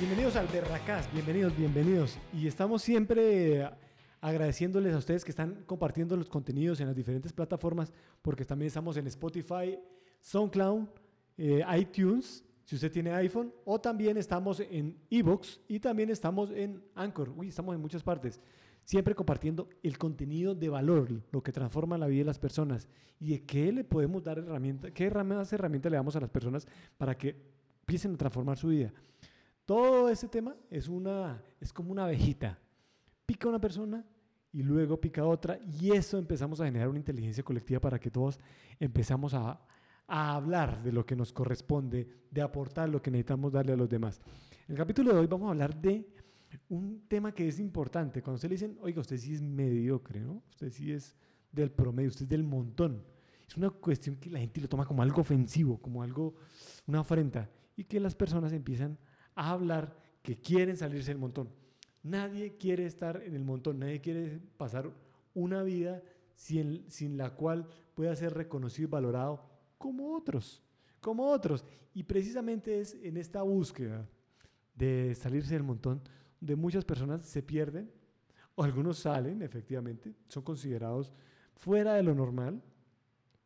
Bienvenidos al Berracás, bienvenidos, bienvenidos. Y estamos siempre agradeciéndoles a ustedes que están compartiendo los contenidos en las diferentes plataformas, porque también estamos en Spotify, SoundCloud, eh, iTunes, si usted tiene iPhone, o también estamos en Evox y también estamos en Anchor. Uy, estamos en muchas partes. Siempre compartiendo el contenido de valor, lo que transforma la vida de las personas y de qué le podemos dar herramientas, qué más herramientas le damos a las personas para que empiecen a transformar su vida. Todo ese tema es, una, es como una abejita. Pica una persona y luego pica otra y eso empezamos a generar una inteligencia colectiva para que todos empezamos a, a hablar de lo que nos corresponde, de aportar lo que necesitamos darle a los demás. En el capítulo de hoy vamos a hablar de un tema que es importante. Cuando usted le dicen, oiga, usted sí es mediocre, ¿no? Usted sí es del promedio, usted es del montón. Es una cuestión que la gente lo toma como algo ofensivo, como algo, una afrenta, y que las personas empiezan a hablar que quieren salirse del montón. Nadie quiere estar en el montón, nadie quiere pasar una vida sin, sin la cual pueda ser reconocido y valorado como otros, como otros. Y precisamente es en esta búsqueda de salirse del montón de muchas personas se pierden, o algunos salen, efectivamente, son considerados fuera de lo normal,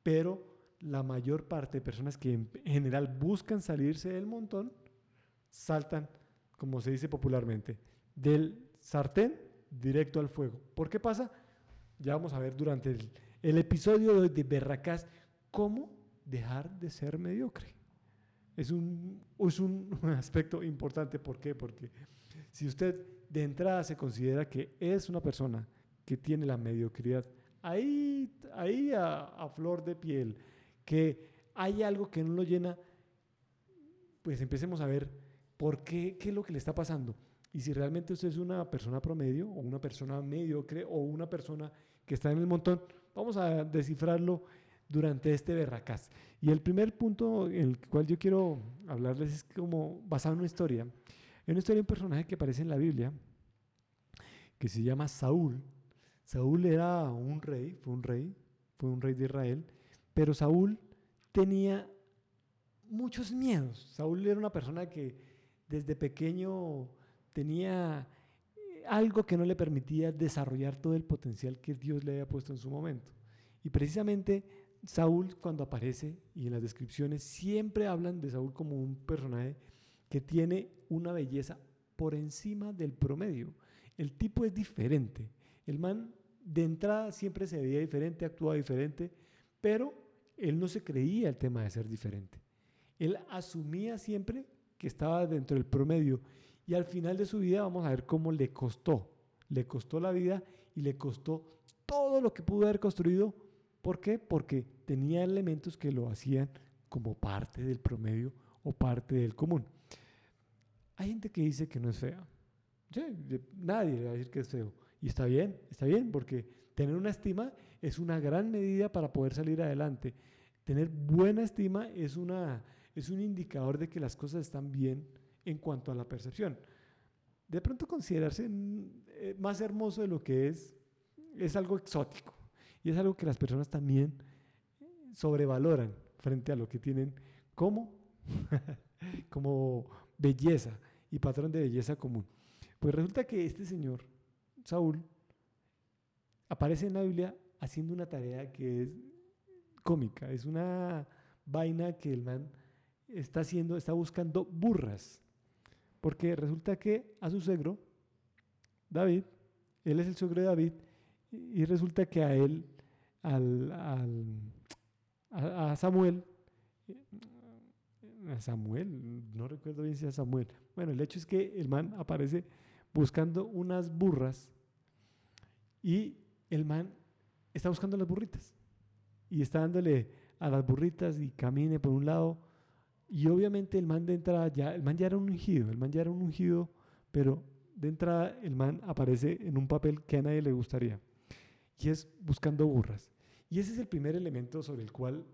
pero la mayor parte de personas que en general buscan salirse del montón, saltan, como se dice popularmente, del sartén directo al fuego. ¿Por qué pasa? Ya vamos a ver durante el, episodio de, de Berracás cómo dejar de ser mediocre. Es un, es un aspecto importante. ¿Por qué? Porque si usted de entrada se considera que es una persona que tiene la mediocridad ahí, ahí a, a flor de piel, que hay algo que no lo llena, pues empecemos a ver ¿Por qué? ¿Qué es lo que le está pasando? Y si realmente usted es una persona promedio o una persona mediocre o una persona que está en el montón, vamos a descifrarlo durante este berracás. Y el primer punto en el cual yo quiero hablarles es como basado en una historia. En una historia de un personaje que aparece en la Biblia, que se llama Saúl. Saúl era un rey, fue un rey, fue un rey de Israel, pero Saúl tenía muchos miedos. Saúl era una persona que desde pequeño tenía eh, algo que no le permitía desarrollar todo el potencial que Dios le había puesto en su momento. Y precisamente Saúl cuando aparece y en las descripciones siempre hablan de Saúl como un personaje que tiene una belleza por encima del promedio. El tipo es diferente. El man de entrada siempre se veía diferente, actuaba diferente, pero él no se creía el tema de ser diferente. Él asumía siempre que estaba dentro del promedio. Y al final de su vida vamos a ver cómo le costó. Le costó la vida y le costó todo lo que pudo haber construido. ¿Por qué? Porque tenía elementos que lo hacían como parte del promedio o parte del común. Hay gente que dice que no es fea. nadie le va a decir que es feo. Y está bien, está bien, porque tener una estima es una gran medida para poder salir adelante. Tener buena estima es, una, es un indicador de que las cosas están bien en cuanto a la percepción. De pronto considerarse eh, más hermoso de lo que es es algo exótico y es algo que las personas también sobrevaloran frente a lo que tienen como, como belleza y patrón de belleza común. Pues resulta que este señor, Saúl, aparece en la Biblia haciendo una tarea que es cómica, es una vaina que el man está haciendo, está buscando burras. Porque resulta que a su suegro, David, él es el suegro de David, y resulta que a él, al, a, Samuel, a Samuel, no recuerdo bien si a Samuel. Bueno, el hecho es que el man aparece buscando unas burras y el man está buscando las burritas y está dándole a las burritas y camine por un lado. Y obviamente el man de entrada ya, el man ya era un ungido, el man ya era un ungido, pero de entrada el man aparece en un papel que a nadie le gustaría. Y es buscando burras. Y ese es el primer elemento sobre el cual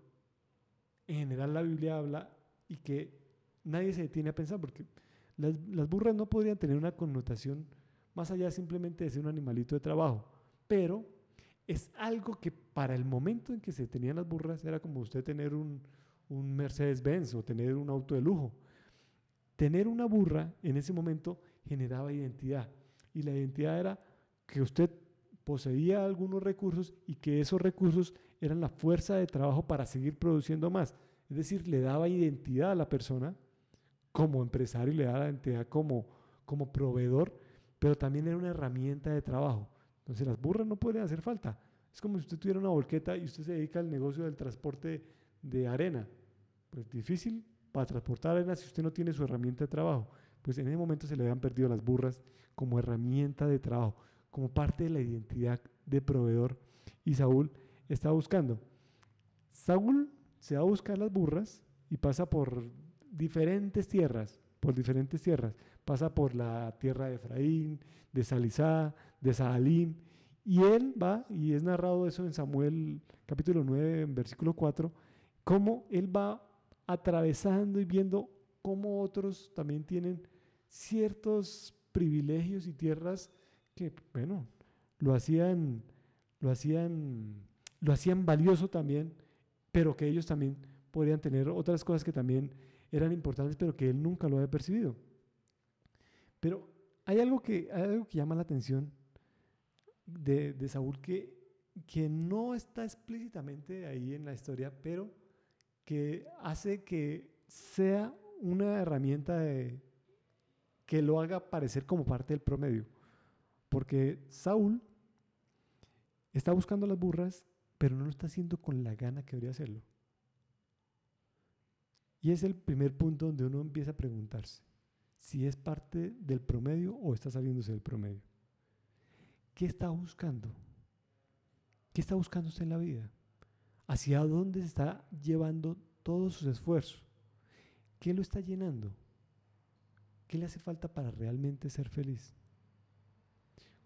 en general la Biblia habla y que nadie se detiene a pensar, porque las, las burras no podrían tener una connotación más allá simplemente de ser un animalito de trabajo, pero es algo que para el momento en que se tenían las burras era como usted tener un, un Mercedes-Benz o tener un auto de lujo. tener una burra en ese momento generaba identidad. Y la identidad era que usted poseía algunos recursos y que esos recursos eran la fuerza de trabajo para seguir produciendo más. Es decir, le daba identidad a la persona como empresario, le daba identidad como, como proveedor, pero también era una herramienta de trabajo. Entonces las burras no pueden hacer falta. Es como si usted tuviera una volqueta y usted se dedica al negocio del transporte de arena. Pues difícil para transportar arena si usted no tiene su herramienta de trabajo. Pues en ese momento se le habían perdido las burras como herramienta de trabajo, como parte de la identidad de proveedor. Y Saúl está buscando. Saúl se va a buscar las burras y pasa por diferentes tierras, por diferentes tierras. Pasa por la tierra de Efraín, de Salizá, de Sahalim, y él va, y es narrado eso en Samuel capítulo 9, en versículo 4, cómo él va atravesando y viendo cómo otros también tienen ciertos privilegios y tierras que, bueno, lo hacían, lo hacían, lo hacían valioso también, pero que ellos también podrían tener otras cosas que también eran importantes, pero que él nunca lo había percibido. Pero hay algo que, algo que llama la atención de, de Saúl que, que no está explícitamente ahí en la historia, pero que hace que sea una herramienta que lo haga parecer como parte del promedio. Porque Saúl está buscando las burras, pero no lo está haciendo con la gana que debería hacerlo. Y es el primer punto donde uno empieza a preguntarse si es parte del promedio o está saliéndose del promedio. ¿Qué está buscando? ¿Qué está buscando usted en la vida? ¿Hacia dónde se está llevando todos sus esfuerzos? ¿Qué lo está llenando? ¿Qué le hace falta para realmente ser feliz?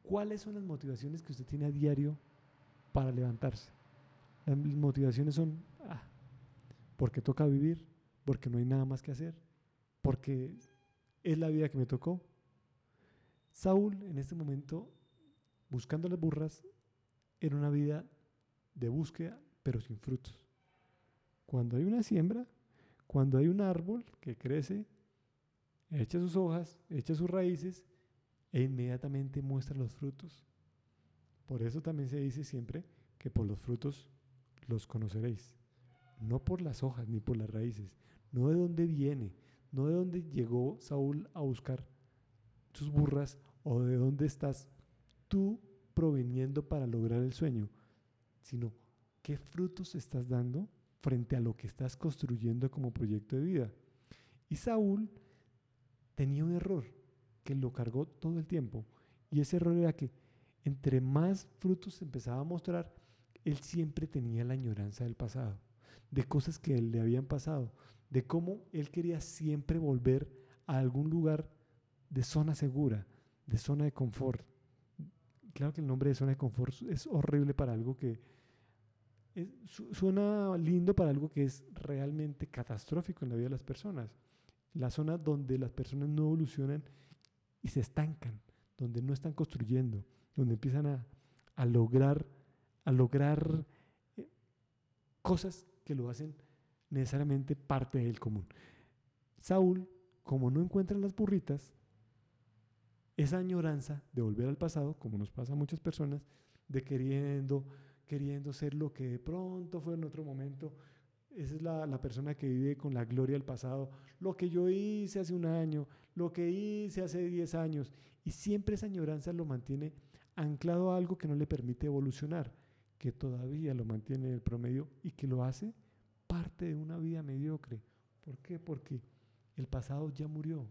¿Cuáles son las motivaciones que usted tiene a diario para levantarse? Las motivaciones son, ah, porque toca vivir, porque no hay nada más que hacer, porque es la vida que me tocó. Saúl en este momento, buscando las burras, era una vida de búsqueda, pero sin frutos. Cuando hay una siembra, cuando hay un árbol que crece, echa sus hojas, echa sus raíces e inmediatamente muestra los frutos. Por eso también se dice siempre que por los frutos los conoceréis. No por las hojas ni por las raíces, no de dónde viene, no de dónde llegó Saúl a buscar sus burras o de dónde estás tú proveniendo para lograr el sueño, sino qué frutos estás dando frente a lo que estás construyendo como proyecto de vida. Y Saúl tenía un error que lo cargó todo el tiempo. Y ese error era que entre más frutos empezaba a mostrar, él siempre tenía la añoranza del pasado, de cosas que le habían pasado, de cómo él quería siempre volver a algún lugar de zona segura, de zona de confort. Claro que el nombre de zona de confort es horrible para algo que suena lindo para algo que es realmente catastrófico en la vida de las personas la zona donde las personas no evolucionan y se estancan, donde no están construyendo, donde empiezan a, lograr, a lograr eh, cosas que lo hacen necesariamente parte del común. Saúl, como no encuentra las burritas, esa añoranza de volver al pasado, como nos pasa a muchas personas, de queriendo, queriendo ser lo que de pronto fue en otro momento, esa es la, persona que vive con la gloria del pasado. Lo que yo hice hace un año, lo que hice hace 10 años. Y siempre esa añoranza lo mantiene anclado a algo que no le permite evolucionar, que todavía lo mantiene en el promedio y que lo hace parte de una vida mediocre. ¿Por qué? Porque el pasado ya murió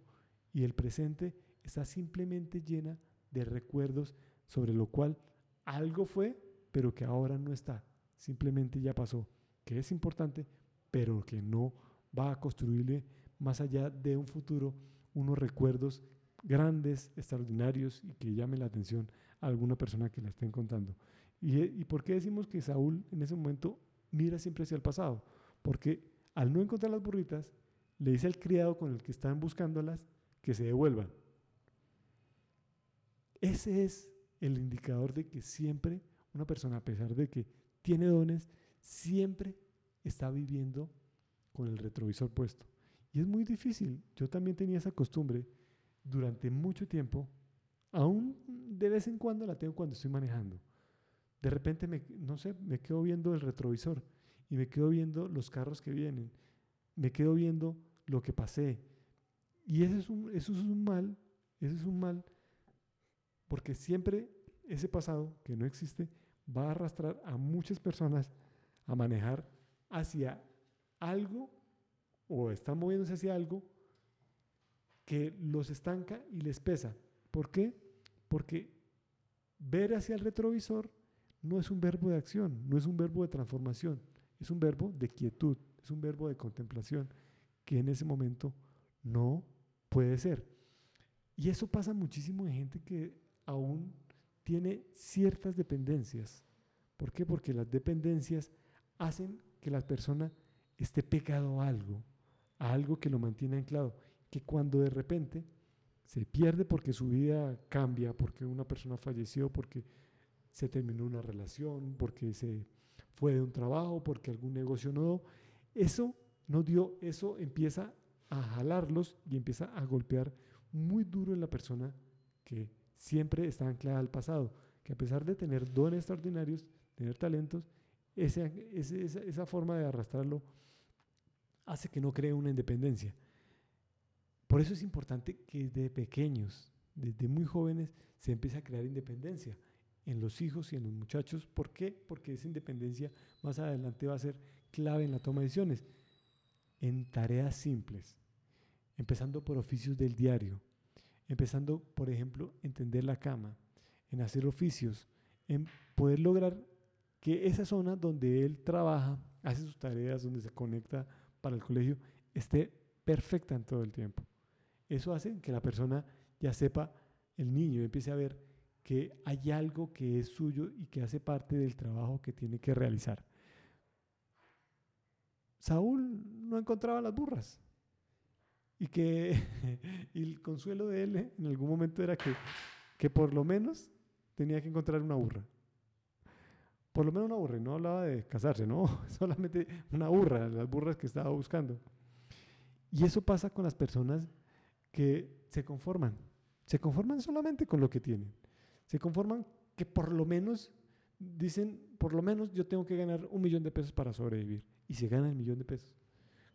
y el presente está simplemente llena de recuerdos sobre lo cual algo fue, pero que ahora no está. Simplemente ya pasó que es importante, pero que no va a construirle más allá de un futuro unos recuerdos grandes, extraordinarios y que llamen la atención a alguna persona que la estén contando. ¿Y, ¿Y por qué decimos que Saúl en ese momento mira siempre hacia el pasado? Porque al no encontrar las burritas, le dice al criado con el que están buscándolas que se devuelvan. Ese es el indicador de que siempre una persona, a pesar de que tiene dones, siempre está viviendo con el retrovisor puesto. Y es muy difícil. Yo también tenía esa costumbre durante mucho tiempo. Aún de vez en cuando la tengo cuando estoy manejando. De repente, no sé, me quedo viendo el retrovisor y me quedo viendo los carros que vienen. Me quedo viendo lo que pasé. Y eso es un, eso es un mal, eso es un mal, porque siempre ese pasado que no existe va a arrastrar a muchas personas a manejar hacia algo o están moviéndose hacia algo que los estanca y les pesa. ¿Por qué? Porque ver hacia el retrovisor no es un verbo de acción, no es un verbo de transformación, es un verbo de quietud, es un verbo de contemplación que en ese momento no puede ser. Y eso pasa muchísimo en gente que aún tiene ciertas dependencias. ¿Por qué? Porque las dependencias hacen que la persona esté pegado a algo, a algo que lo mantiene anclado, que cuando de repente se pierde porque su vida cambia, porque una persona falleció, porque se terminó una relación, porque se fue de un trabajo, porque algún negocio no, eso no dio, eso empieza a jalarlos y empieza a golpear muy duro en la persona que siempre está anclada al pasado, que a pesar de tener dones extraordinarios, tener talentos, esa, esa forma de arrastrarlo hace que no cree una independencia. Por eso es importante que desde pequeños, desde muy jóvenes, se empiece a crear independencia en los hijos y en los muchachos. ¿Por qué? Porque esa independencia más adelante va a ser clave en la toma de decisiones, en tareas simples, empezando por oficios del diario, empezando, por ejemplo, entender la cama, en hacer oficios, en poder lograr que esa zona donde él trabaja, hace sus tareas, donde se conecta para el colegio, esté perfecta en todo el tiempo. Eso hace que la persona ya sepa, el niño empiece a ver que hay algo que es suyo y que hace parte del trabajo que tiene que realizar. Saúl no encontraba las burras y que el consuelo de él en algún momento era que, que por lo menos tenía que encontrar una burra. Por lo menos una burra, no hablaba de casarse, no, solamente una burra, las burras que estaba buscando. Y eso pasa con las personas que se conforman, se conforman solamente con lo que tienen, se conforman que por lo menos dicen, por lo menos yo tengo que ganar un millón de pesos para sobrevivir, y se gana el millón de pesos.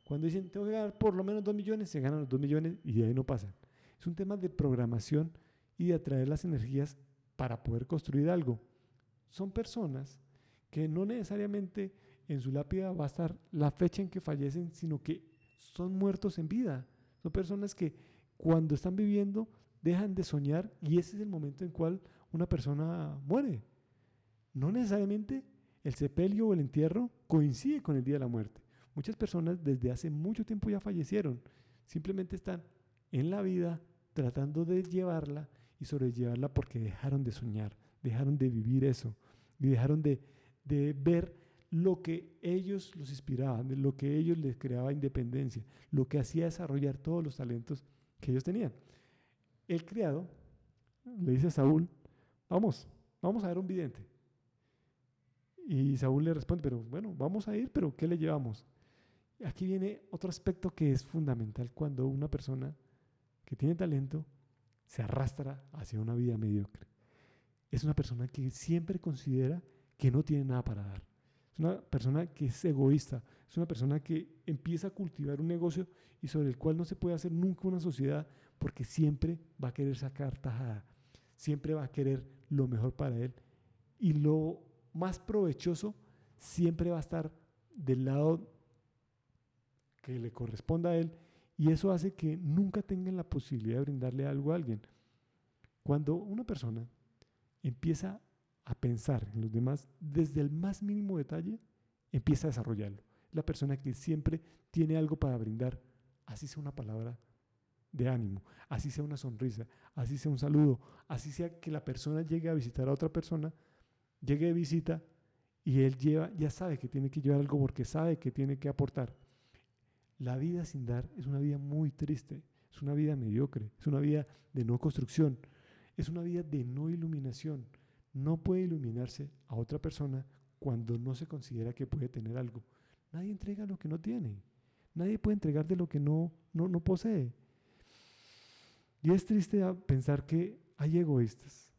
Cuando dicen, tengo que ganar por lo menos dos millones, se ganan los dos millones y de ahí no pasan. Es un tema de programación y de atraer las energías para poder construir algo. Son personas que no necesariamente en su lápida va a estar la fecha en que fallecen, sino que son muertos en vida. Son personas que cuando están viviendo dejan de soñar y ese es el momento en cual una persona muere. No necesariamente el sepelio o el entierro coincide con el día de la muerte. Muchas personas desde hace mucho tiempo ya fallecieron. Simplemente están en la vida tratando de llevarla y sobrellevarla porque dejaron de soñar, dejaron de vivir eso y dejaron de ver lo que ellos los inspiraban, lo que ellos les creaba independencia, lo que hacía desarrollar todos los talentos que ellos tenían. El criado le dice a Saúl, vamos, vamos a ver un vidente. Y Saúl le responde, pero bueno, vamos a ir, pero ¿qué le llevamos? Aquí viene otro aspecto que es fundamental cuando una persona que tiene talento se arrastra hacia una vida mediocre. Es una persona que siempre considera que no tiene nada para dar. Es una persona que es egoísta, es una persona que empieza a cultivar un negocio y sobre el cual no se puede hacer nunca una sociedad porque siempre va a querer sacar tajada, siempre va a querer lo mejor para él y lo más provechoso siempre va a estar del lado que le corresponda a él y eso hace que nunca tengan la posibilidad de brindarle algo a alguien. Cuando una persona empieza a pensar en los demás desde el más mínimo detalle, empieza a desarrollarlo. La persona que siempre tiene algo para brindar, así sea una palabra de ánimo, así sea una sonrisa, así sea un saludo, así sea que la persona llegue a visitar a otra persona, llegue de visita y él lleva, ya sabe que tiene que llevar algo porque sabe que tiene que aportar. La vida sin dar es una vida muy triste, es una vida mediocre, es una vida de no construcción, es una vida de no iluminación, no puede iluminarse a otra persona cuando no se considera que puede tener algo. Nadie entrega lo que no tiene. Nadie puede entregar de lo que no, no, no posee. Y es triste pensar que hay egoístas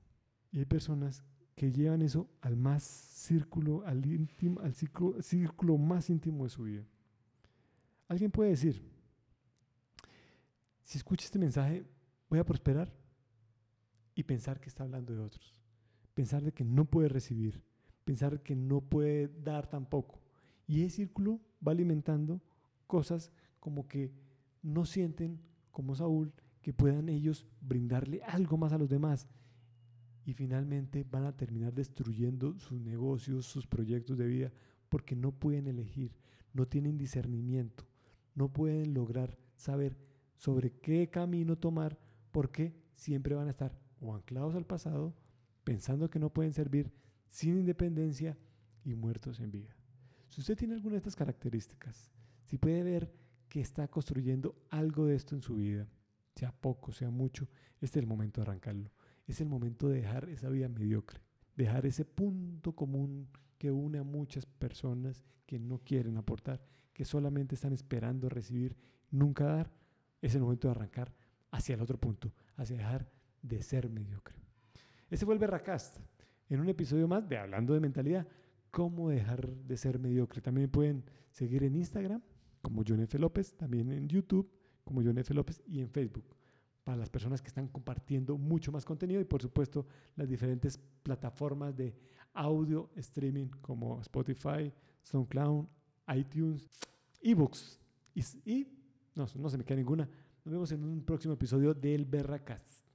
y hay personas que llevan eso al más círculo, al, íntimo, al círculo, círculo más íntimo de su vida. Alguien puede decir, si escucho este mensaje, voy a prosperar y pensar que está hablando de otros. Pensar de que no puede recibir, pensar que no puede dar tampoco. Y ese círculo va alimentando cosas como que no sienten como Saúl que puedan ellos brindarle algo más a los demás. Y finalmente van a terminar destruyendo sus negocios, sus proyectos de vida, porque no pueden elegir, no tienen discernimiento, no pueden lograr saber sobre qué camino tomar, porque siempre van a estar o anclados al pasado, pensando que no pueden servir, sin independencia y muertos en vida. Si usted tiene alguna de estas características, si puede ver que está construyendo algo de esto en su vida, sea poco, sea mucho, este es el momento de arrancarlo. Es el momento de dejar esa vida mediocre, dejar ese punto común que une a muchas personas que no quieren aportar, que solamente están esperando recibir, nunca dar. Es el momento de arrancar hacia el otro punto, hacia dejar de ser mediocre. Este fue el Berracast, en un episodio más de Hablando de Mentalidad, cómo dejar de ser mediocre. También pueden seguir en Instagram como John F. López, también en YouTube como John F. López y en Facebook para las personas que están compartiendo mucho más contenido y por supuesto las diferentes plataformas de audio streaming como Spotify, SoundCloud, iTunes, eBooks y, no, no se me queda ninguna. Nos vemos en un próximo episodio del Berracast.